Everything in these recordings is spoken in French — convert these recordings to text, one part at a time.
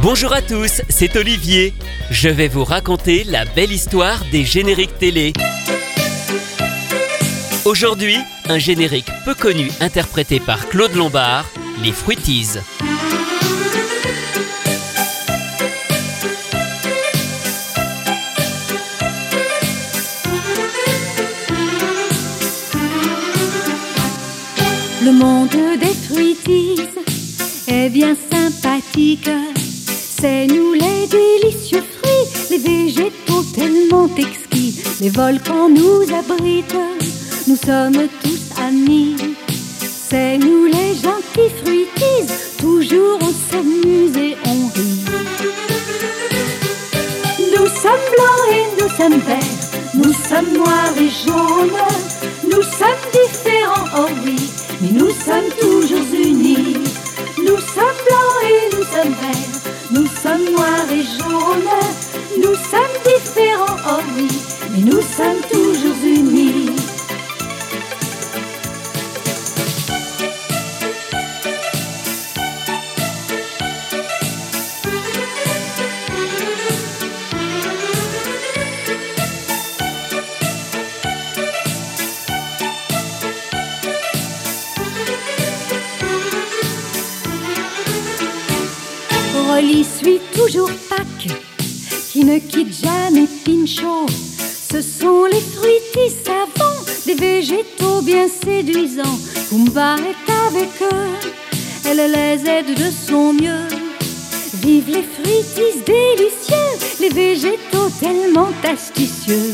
Bonjour à tous, c'est Olivier. Je vais vous raconter la belle histoire des génériques télé. Aujourd'hui, un générique peu connu interprété par Claude Lombard, les Fruities. Le monde des fruities est bien sympathique. C'est nous les délicieux fruits, les végétaux tellement exquis. Les volcans nous abritent, nous sommes tous amis. C'est nous les gentils fruities, toujours on s'amuse et on rit. Nous sommes blancs et nous sommes verts, nous sommes noirs et jaunes, nous sommes différents, oh oui, mais nous sommes toujours Rolly suit toujours Pâques, qui ne quitte jamais Pinchot. Ce sont les fruitis savants, des végétaux bien séduisants. Kumba est avec eux, elle les aide de son mieux. Vive les fruitis délicieux, les végétaux tellement astucieux.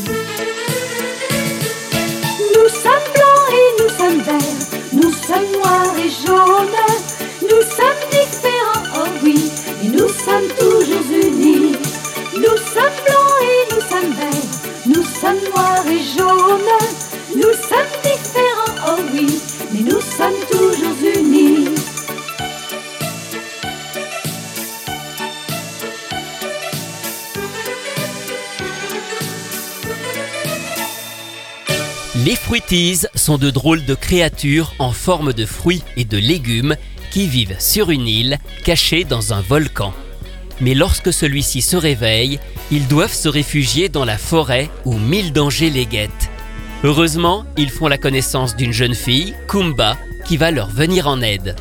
Les Fruities sont de drôles de créatures en forme de fruits et de légumes qui vivent sur une île cachée dans un volcan. Mais lorsque celui-ci se réveille, ils doivent se réfugier dans la forêt où mille dangers les guettent. Heureusement, ils font la connaissance d'une jeune fille, Kumba, qui va leur venir en aide.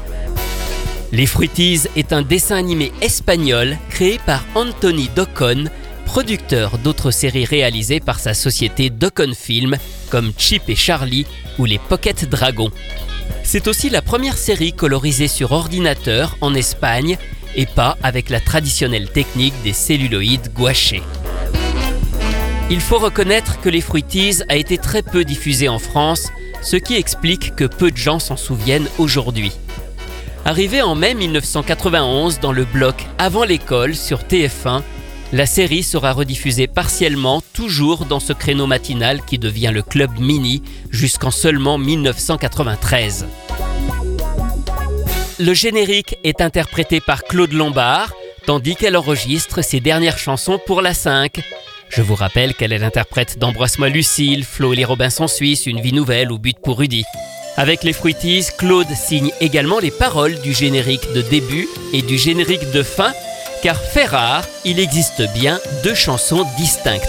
Les Fruities est un dessin animé espagnol créé par Anthony Docon, producteur d'autres séries réalisées par sa société Docon Film, comme Chip et Charlie ou les Pocket Dragons. C'est aussi la première série colorisée sur ordinateur en Espagne et pas avec la traditionnelle technique des celluloïdes gouachés. Il faut reconnaître que les Fruities a été très peu diffusé en France, ce qui explique que peu de gens s'en souviennent aujourd'hui. Arrivée en mai 1991 dans le bloc Avant l'école sur TF1, la série sera rediffusée partiellement toujours dans ce créneau matinal qui devient le Club Mini jusqu'en seulement 1993. Le générique est interprété par Claude Lombard, tandis qu'elle enregistre ses dernières chansons pour la 5. Je vous rappelle qu'elle est l'interprète d'Embrasse-moi Lucille, Flo et les Robinson Suisses, Une vie nouvelle ou But pour Rudy. Avec les Fruities, Claude signe également les paroles du générique de début et du générique de fin, car fait rare, il existe bien deux chansons distinctes.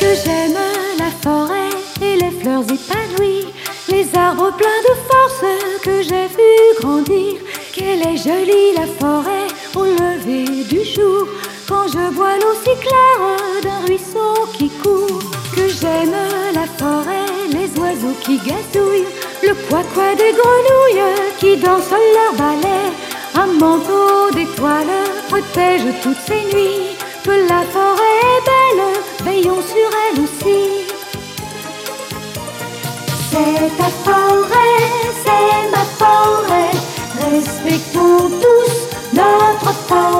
que j'aime la forêt et les fleurs épanouies, les arbres pleins de force que j'ai vu grandir. Qu'elle est jolie la forêt au lever du jour, quand je vois l'eau si claire d'un ruisseau qui court. Que j'aime la forêt, les oiseaux qui gazouillent, le des grenouilles qui dansent leur ballet. Un manteau d'étoiles protège toutes ces nuits. Que la forêt est belle, veillons sur elle aussi. C'est ta forêt, c'est ma forêt. Respectons tous notre forêt.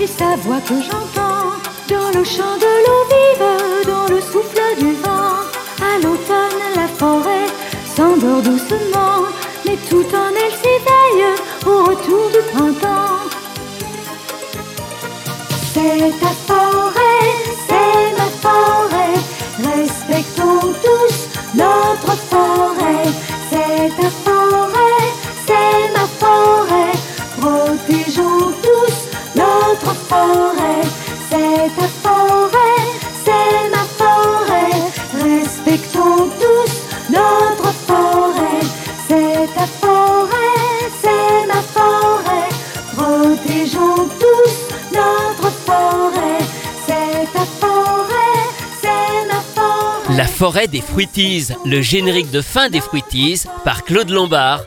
Et sa voix que j'entends dans le chant de l'eau vive, dans le souffle du vent. À l'automne, la forêt s'endort doucement, mais tout en elle s'éveille au retour du printemps. C'est ta forêt, c'est ma forêt, respectons tous notre forêt. C'est ta forêt, c'est ma forêt, protégeons forêt. Des Fruities, le générique de fin des Fruities par Claude Lombard.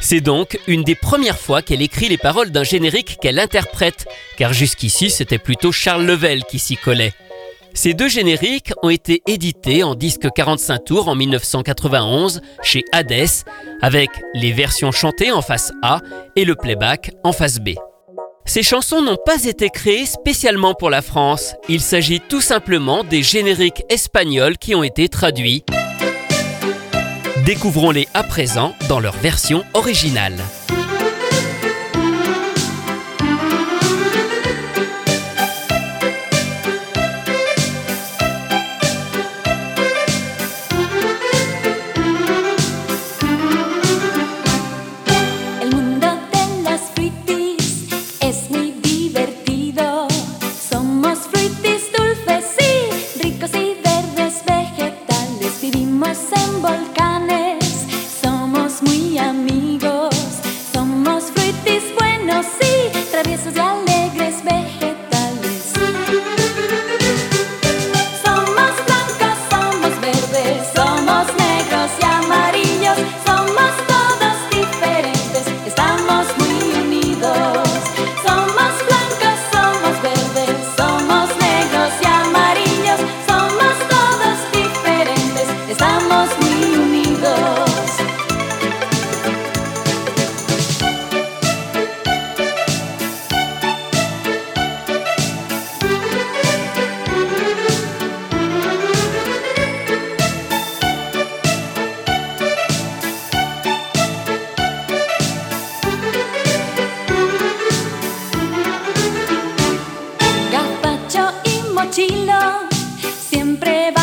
C'est donc une des premières fois qu'elle écrit les paroles d'un générique qu'elle interprète, car jusqu'ici c'était plutôt Charles Level qui s'y collait. Ces deux génériques ont été édités en disque 45 tours en 1991 chez Hades, avec les versions chantées en face A et le playback en face B. Ces chansons n'ont pas été créées spécialement pour la France, il s'agit tout simplement des génériques espagnols qui ont été traduits. Découvrons-les à présent dans leur version originale. siempre va.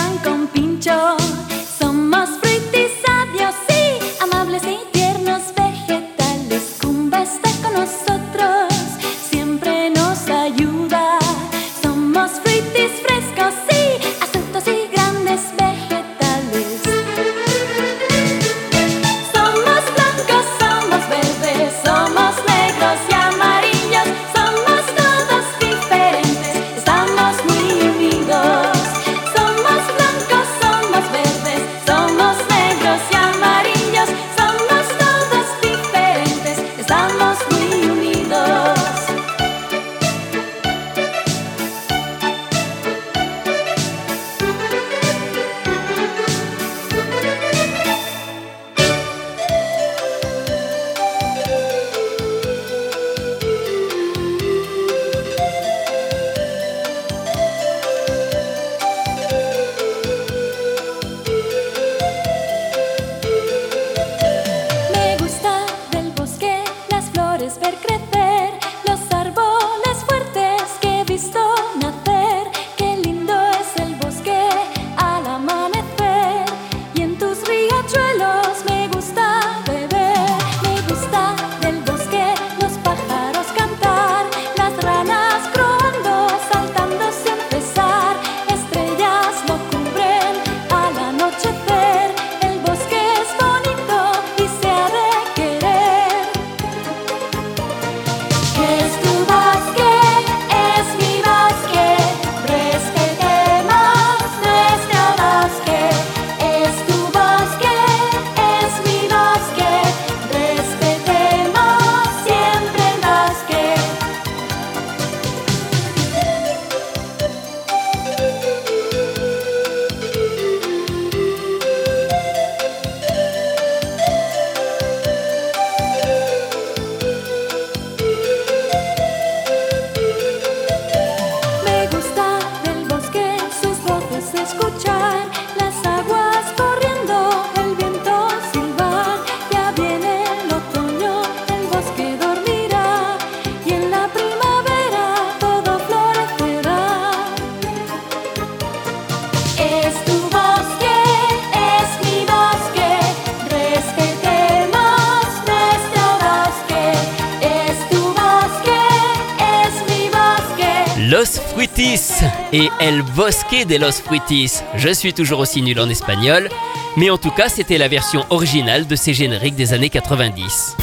Los Fruitis et El Bosque de los Fruitis. Je suis toujours aussi nul en espagnol, mais en tout cas, c'était la version originale de ces génériques des années 90.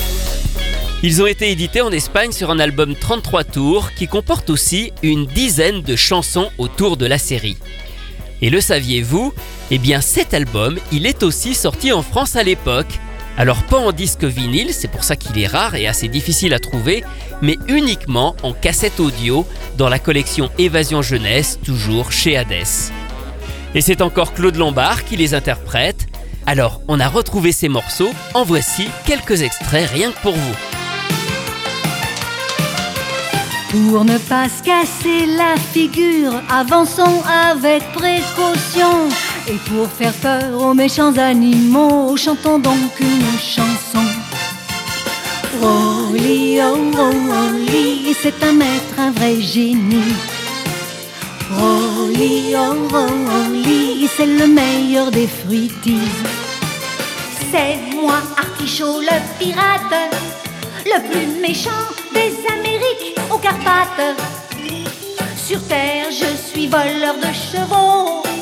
Ils ont été édités en Espagne sur un album 33 tours qui comporte aussi une dizaine de chansons autour de la série. Et le saviez-vous? Eh bien cet album, il est aussi sorti en France à l'époque. Alors pas en disque vinyle, c'est pour ça qu'il est rare et assez difficile à trouver, mais uniquement en cassette audio dans la collection Évasion Jeunesse, toujours chez Hades. Et c'est encore Claude Lombard qui les interprète. Alors on a retrouvé ces morceaux, en voici quelques extraits rien que pour vous. Pour ne pas se casser la figure, avançons avec précaution. Et pour faire peur aux méchants animaux, chantons donc une chanson. Rolly, oh, Rolly, c'est un maître, un vrai génie. Rolly, oh, Rolly, c'est le meilleur des fruitis. C'est moi, Artichaut, le pirate, le plus méchant des Amériques aux Carpates. Sur terre, je suis voleur de chevaux.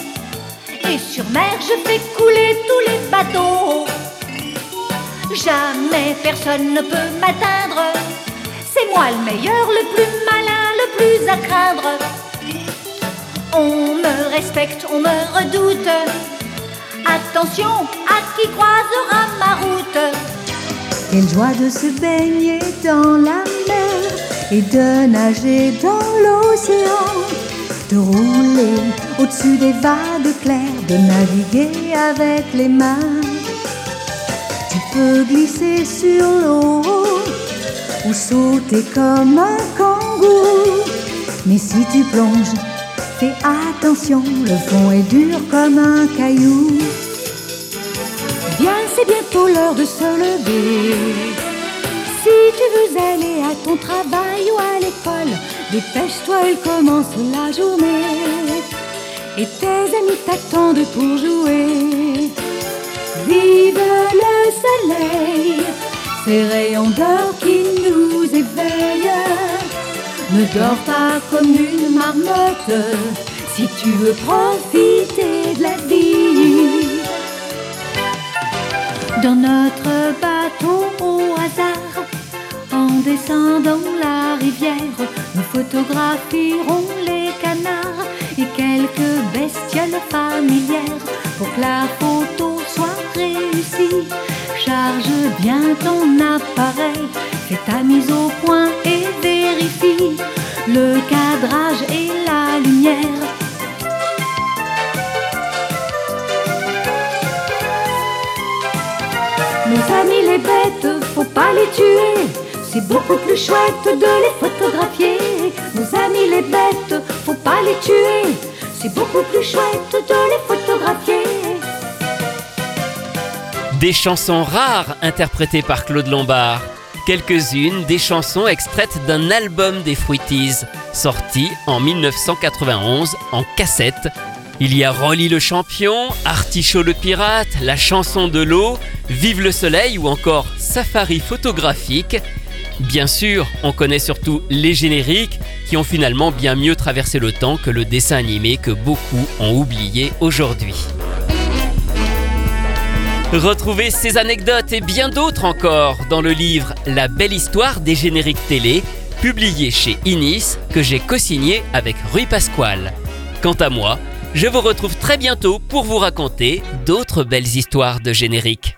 Et sur mer, je fais couler tous les bateaux. Jamais personne ne peut m'atteindre. C'est moi le meilleur, le plus malin, le plus à craindre. On me respecte, on me redoute. Attention à qui croisera ma route. Quelle joie de se baigner dans la mer et de nager dans l'océan, de rouler au-dessus des vagues claires, de naviguer avec les mains. Tu peux glisser sur l'eau ou sauter comme un kangourou, mais si tu plonges, fais attention, le fond est dur comme un caillou. Viens, c'est bientôt l'heure de se lever. Si tu veux aller à ton travail ou à l'école, dépêche-toi, il commence la journée. Et tes amis t'attendent pour jouer. Vive le soleil, ces rayons d'or qui nous éveillent. Ne dors pas comme une marmotte si tu veux profiter de la vie. Dans notre bateau au hasard, descendant la rivière, nous photographierons les canards et quelques bestioles familières pour que la photo soit réussie. Charge bien ton appareil, fais ta mise au point et vérifie le cadrage et la lumière. Nos amis les bêtes, faut pas les tuer. C'est beaucoup plus chouette de les photographier. Nos amis les bêtes, faut pas les tuer. C'est beaucoup plus chouette de les photographier. Des chansons rares interprétées par Claude Lombard. Quelques-unes des chansons extraites d'un album des Fruities, sorti en 1991 en cassette. Il y a Rolly le champion, Artichaut le pirate, La chanson de l'eau, Vive le soleil ou encore Safari photographique. Bien sûr, on connaît surtout les génériques qui ont finalement bien mieux traversé le temps que le dessin animé que beaucoup ont oublié aujourd'hui. Retrouvez ces anecdotes et bien d'autres encore dans le livre La belle histoire des génériques télé, publié chez Inis, que j'ai co-signé avec Rui Pasquale. Quant à moi, je vous retrouve très bientôt pour vous raconter d'autres belles histoires de génériques.